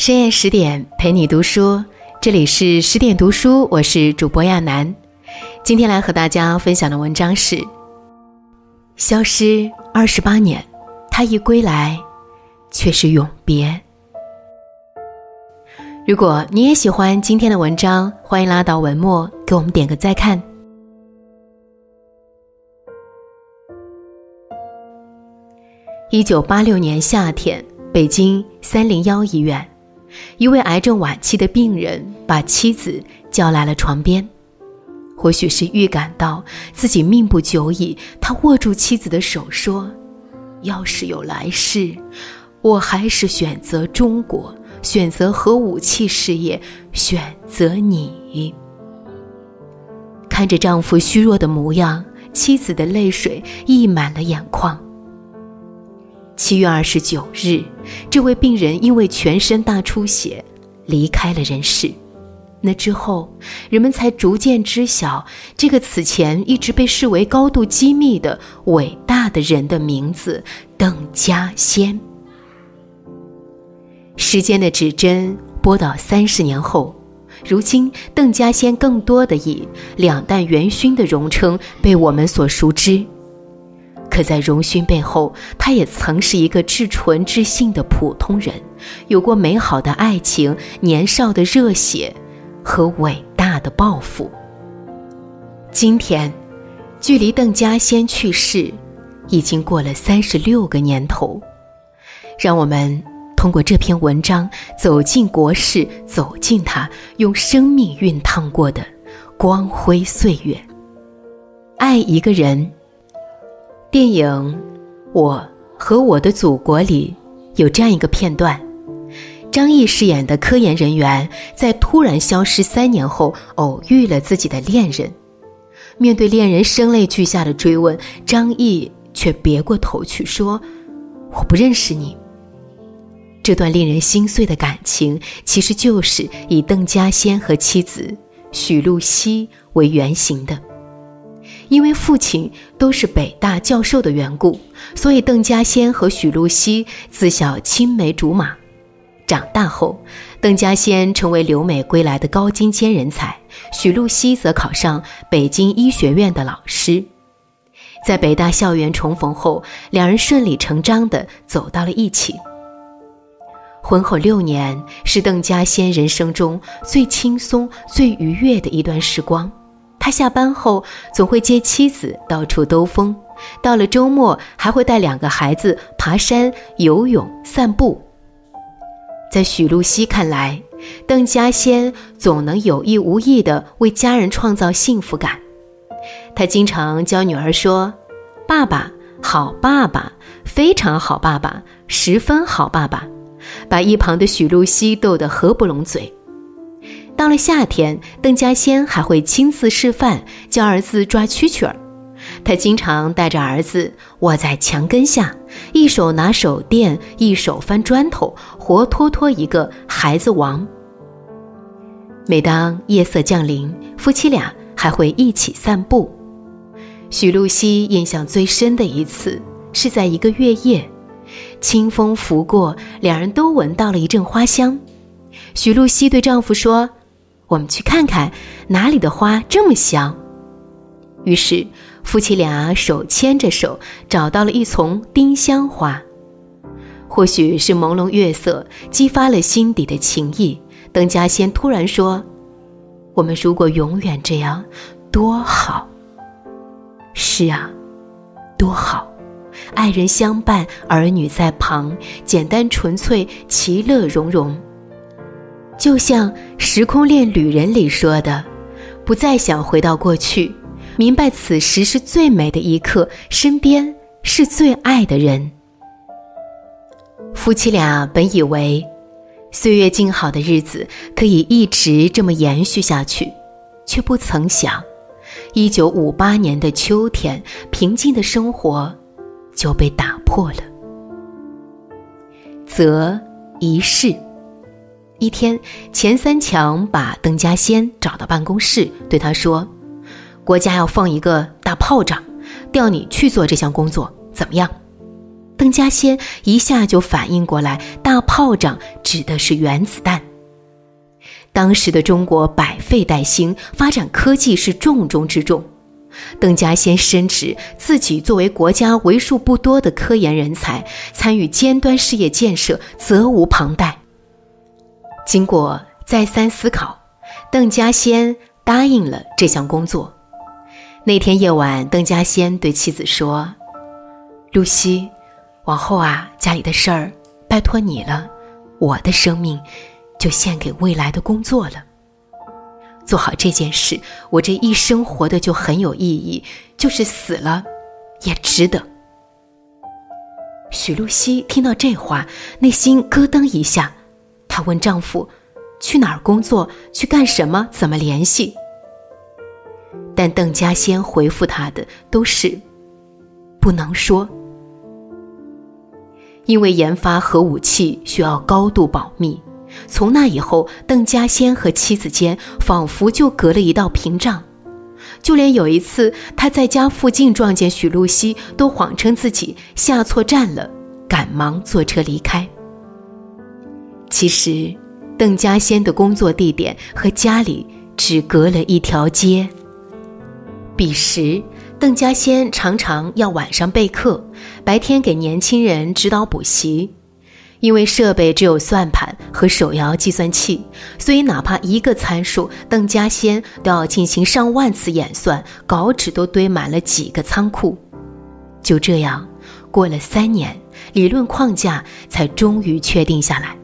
深夜十点陪你读书，这里是十点读书，我是主播亚楠。今天来和大家分享的文章是《消失二十八年，他一归来，却是永别》。如果你也喜欢今天的文章，欢迎拉到文末给我们点个再看。一九八六年夏天，北京三零幺医院。一位癌症晚期的病人把妻子叫来了床边，或许是预感到自己命不久矣，他握住妻子的手说：“要是有来世，我还是选择中国，选择核武器事业，选择你。”看着丈夫虚弱的模样，妻子的泪水溢满了眼眶。七月二十九日，这位病人因为全身大出血离开了人世。那之后，人们才逐渐知晓这个此前一直被视为高度机密的伟大的人的名字——邓稼先。时间的指针拨到三十年后，如今邓稼先更多的以“两弹元勋”的荣称被我们所熟知。可在荣勋背后，他也曾是一个至纯至性的普通人，有过美好的爱情、年少的热血和伟大的抱负。今天，距离邓稼先去世已经过了三十六个年头，让我们通过这篇文章走进国事，走进他用生命熨烫过的光辉岁月。爱一个人。电影《我和我的祖国》里有这样一个片段：张译饰演的科研人员在突然消失三年后偶遇了自己的恋人。面对恋人声泪俱下的追问，张译却别过头去说：“我不认识你。”这段令人心碎的感情，其实就是以邓稼先和妻子许露西为原型的。因为父亲都是北大教授的缘故，所以邓稼先和许露西自小青梅竹马。长大后，邓稼先成为留美归来的高精尖人才，许露西则考上北京医学院的老师。在北大校园重逢后，两人顺理成章地走到了一起。婚后六年是邓稼先人生中最轻松、最愉悦的一段时光。他下班后总会接妻子到处兜风，到了周末还会带两个孩子爬山、游泳、散步。在许露西看来，邓稼先总能有意无意地为家人创造幸福感。他经常教女儿说：“爸爸，好爸爸，非常好爸爸，十分好爸爸。”把一旁的许露西逗得合不拢嘴。到了夏天，邓稼先还会亲自示范教儿子抓蛐蛐儿。他经常带着儿子卧在墙根下，一手拿手电，一手翻砖头，活脱脱一个孩子王。每当夜色降临，夫妻俩还会一起散步。许露西印象最深的一次是在一个月夜，清风拂过，两人都闻到了一阵花香。许露西对丈夫说。我们去看看哪里的花这么香。于是夫妻俩手牵着手找到了一丛丁香花。或许是朦胧月色激发了心底的情意，邓稼先突然说：“我们如果永远这样，多好。”是啊，多好，爱人相伴，儿女在旁，简单纯粹，其乐融融。就像《时空恋旅人》里说的，不再想回到过去，明白此时是最美的一刻，身边是最爱的人。夫妻俩本以为岁月静好的日子可以一直这么延续下去，却不曾想，一九五八年的秋天，平静的生活就被打破了。则一世。一天，钱三强把邓稼先找到办公室，对他说：“国家要放一个大炮仗，调你去做这项工作，怎么样？”邓稼先一下就反应过来，大炮仗指的是原子弹。当时的中国百废待兴，发展科技是重中之重。邓稼先深知自己作为国家为数不多的科研人才，参与尖端事业建设责无旁贷。经过再三思考，邓稼先答应了这项工作。那天夜晚，邓稼先对妻子说：“露西，往后啊，家里的事儿拜托你了，我的生命就献给未来的工作了。”做好这件事，我这一生活的就很有意义，就是死了，也值得。许露西听到这话，内心咯噔一下，她问丈夫：“去哪儿工作？去干什么？怎么联系？”但邓稼先回复她的都是：“不能说，因为研发核武器需要高度保密。”从那以后，邓稼先和妻子间仿佛就隔了一道屏障。就连有一次他在家附近撞见许露西，都谎称自己下错站了，赶忙坐车离开。其实，邓稼先的工作地点和家里只隔了一条街。彼时，邓稼先常常要晚上备课，白天给年轻人指导补习。因为设备只有算盘和手摇计算器，所以哪怕一个参数，邓稼先都要进行上万次演算，稿纸都堆满了几个仓库。就这样，过了三年，理论框架才终于确定下来。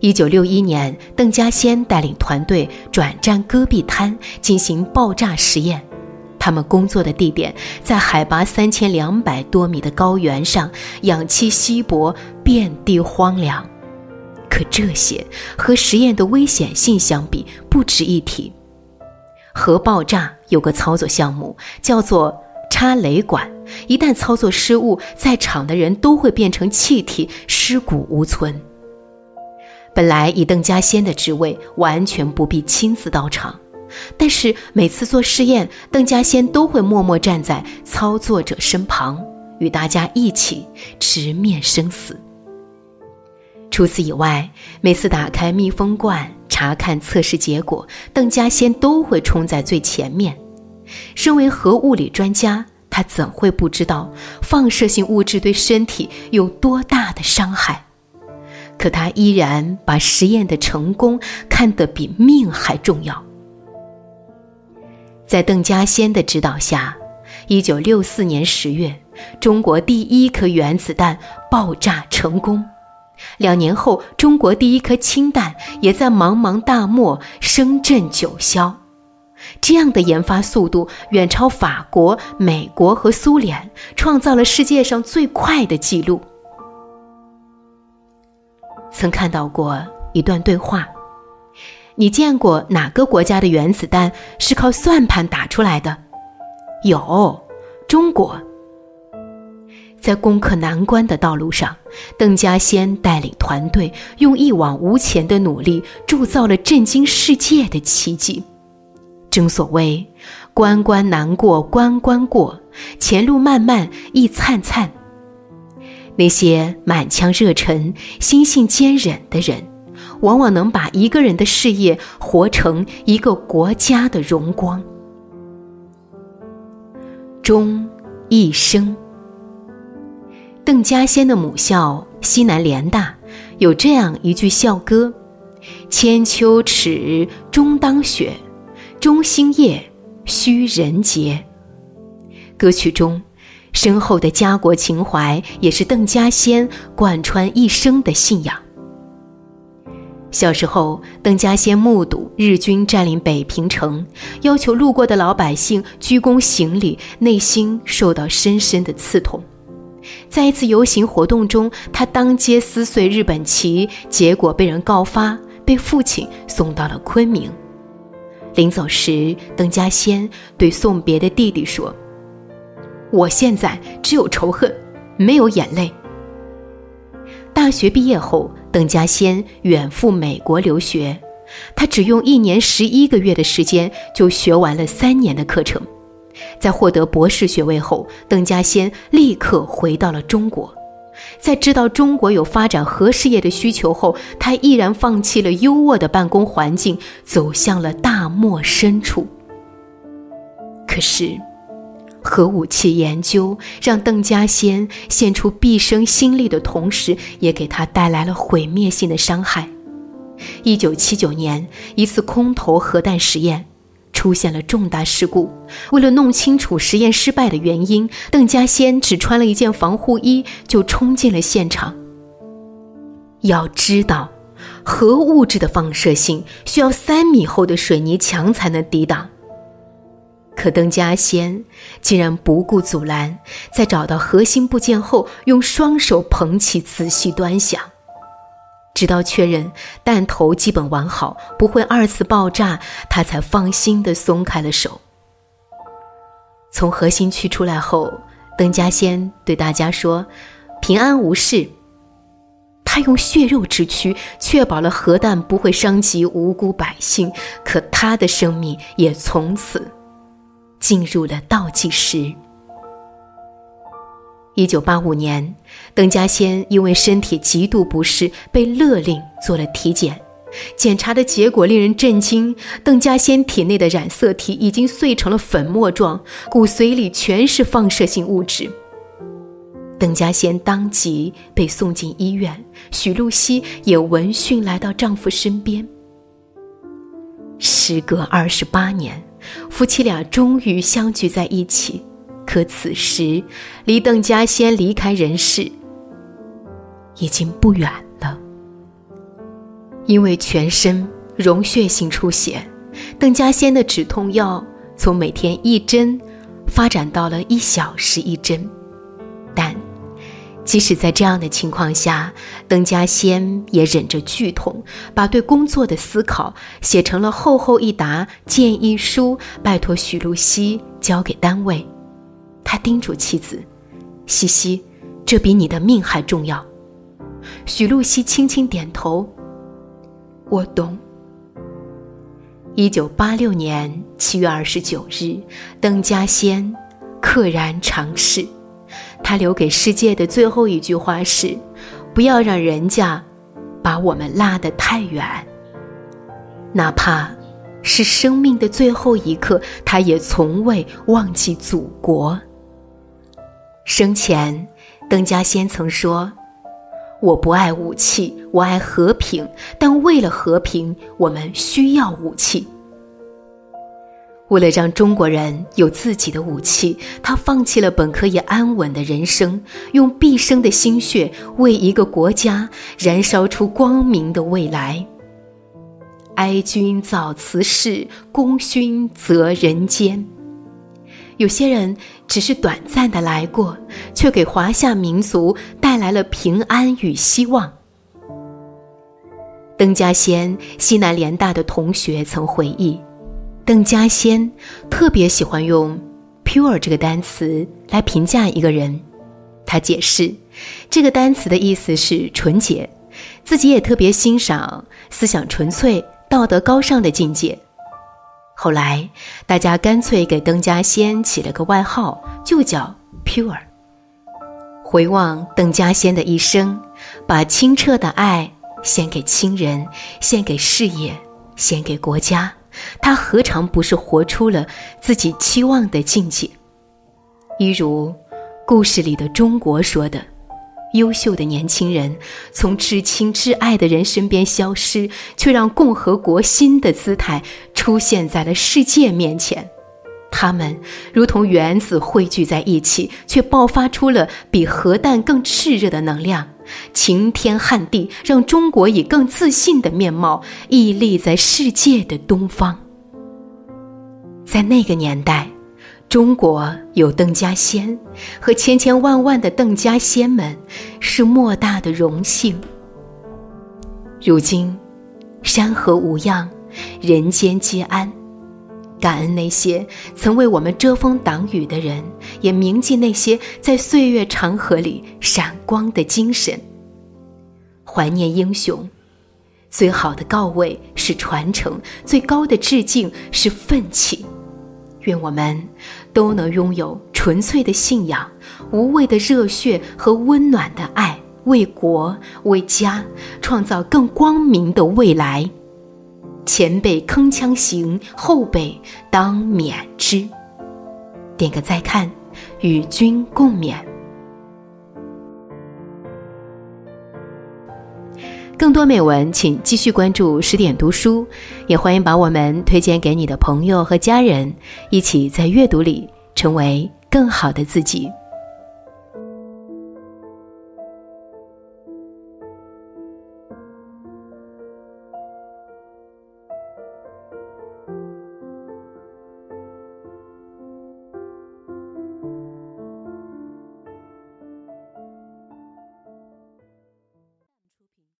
一九六一年，邓稼先带领团队转战戈壁滩进行爆炸实验。他们工作的地点在海拔三千两百多米的高原上，氧气稀薄，遍地荒凉。可这些和实验的危险性相比不值一提。核爆炸有个操作项目叫做插雷管，一旦操作失误，在场的人都会变成气体，尸骨无存。本来以邓稼先的职位，完全不必亲自到场。但是每次做试验，邓稼先都会默默站在操作者身旁，与大家一起直面生死。除此以外，每次打开密封罐查看测试结果，邓稼先都会冲在最前面。身为核物理专家，他怎会不知道放射性物质对身体有多大的伤害？可他依然把实验的成功看得比命还重要。在邓稼先的指导下，一九六四年十月，中国第一颗原子弹爆炸成功。两年后，中国第一颗氢弹也在茫茫大漠声震九霄。这样的研发速度远超法国、美国和苏联，创造了世界上最快的记录。曾看到过一段对话。你见过哪个国家的原子弹是靠算盘打出来的？有，中国。在攻克难关的道路上，邓稼先带领团队用一往无前的努力，铸造了震惊世界的奇迹。正所谓，关关难过关关过，前路漫漫亦灿灿。那些满腔热忱、心性坚忍的人。往往能把一个人的事业活成一个国家的荣光。终一生。邓稼先的母校西南联大有这样一句校歌：“千秋耻，终当雪；中兴业，须人杰。”歌曲中深厚的家国情怀，也是邓稼先贯穿一生的信仰。小时候，邓稼先目睹日军占领北平城，要求路过的老百姓鞠躬行礼，内心受到深深的刺痛。在一次游行活动中，他当街撕碎日本旗，结果被人告发，被父亲送到了昆明。临走时，邓稼先对送别的弟弟说：“我现在只有仇恨，没有眼泪。”大学毕业后。邓稼先远赴美国留学，他只用一年十一个月的时间就学完了三年的课程。在获得博士学位后，邓稼先立刻回到了中国。在知道中国有发展核事业的需求后，他毅然放弃了优渥的办公环境，走向了大漠深处。可是，核武器研究让邓稼先献出毕生心力的同时，也给他带来了毁灭性的伤害。一九七九年，一次空投核弹实验。出现了重大事故。为了弄清楚实验失败的原因，邓稼先只穿了一件防护衣就冲进了现场。要知道，核物质的放射性需要三米厚的水泥墙才能抵挡。可邓稼先竟然不顾阻拦，在找到核心部件后，用双手捧起，仔细端详。直到确认弹头基本完好，不会二次爆炸，他才放心地松开了手。从核心区出来后，邓稼先对大家说：“平安无事。”他用血肉之躯确保了核弹不会伤及无辜百姓，可他的生命也从此进入了倒计时。一九八五年，邓稼先因为身体极度不适，被勒令做了体检。检查的结果令人震惊：邓稼先体内的染色体已经碎成了粉末状，骨髓里全是放射性物质。邓稼先当即被送进医院，许露西也闻讯来到丈夫身边。时隔二十八年，夫妻俩终于相聚在一起。可此时，离邓稼先离开人世已经不远了。因为全身溶血性出血，邓稼先的止痛药从每天一针发展到了一小时一针。即使在这样的情况下，邓稼先也忍着剧痛，把对工作的思考写成了厚厚一沓建议书，拜托许露西交给单位。他叮嘱妻子：“西西，这比你的命还重要。”许露西轻轻点头：“我懂。”一九八六年七月二十九日，邓稼先溘然长逝。他留给世界的最后一句话是：“不要让人家把我们拉得太远。”哪怕是生命的最后一刻，他也从未忘记祖国。生前，邓稼先曾说：“我不爱武器，我爱和平。但为了和平，我们需要武器。为了让中国人有自己的武器，他放弃了本可以安稳的人生，用毕生的心血为一个国家燃烧出光明的未来。哀君早辞世，功勋泽人间。”有些人只是短暂的来过，却给华夏民族带来了平安与希望。邓稼先西南联大的同学曾回忆，邓稼先特别喜欢用 “pure” 这个单词来评价一个人。他解释，这个单词的意思是纯洁，自己也特别欣赏思想纯粹、道德高尚的境界。后来，大家干脆给邓稼先起了个外号，就叫 Pure。回望邓稼先的一生，把清澈的爱献给亲人，献给事业，献给国家，他何尝不是活出了自己期望的境界？一如故事里的中国说的。优秀的年轻人从至亲至爱的人身边消失，却让共和国新的姿态出现在了世界面前。他们如同原子汇聚在一起，却爆发出了比核弹更炽热的能量，晴天撼地，让中国以更自信的面貌屹立在世界的东方。在那个年代。中国有邓稼先和千千万万的邓稼先们，是莫大的荣幸。如今，山河无恙，人间皆安。感恩那些曾为我们遮风挡雨的人，也铭记那些在岁月长河里闪光的精神。怀念英雄，最好的告慰是传承，最高的致敬是奋起。愿我们都能拥有纯粹的信仰、无畏的热血和温暖的爱，为国为家创造更光明的未来。前辈铿锵行，后辈当勉之。点个再看，与君共勉。更多美文，请继续关注十点读书，也欢迎把我们推荐给你的朋友和家人，一起在阅读里成为更好的自己。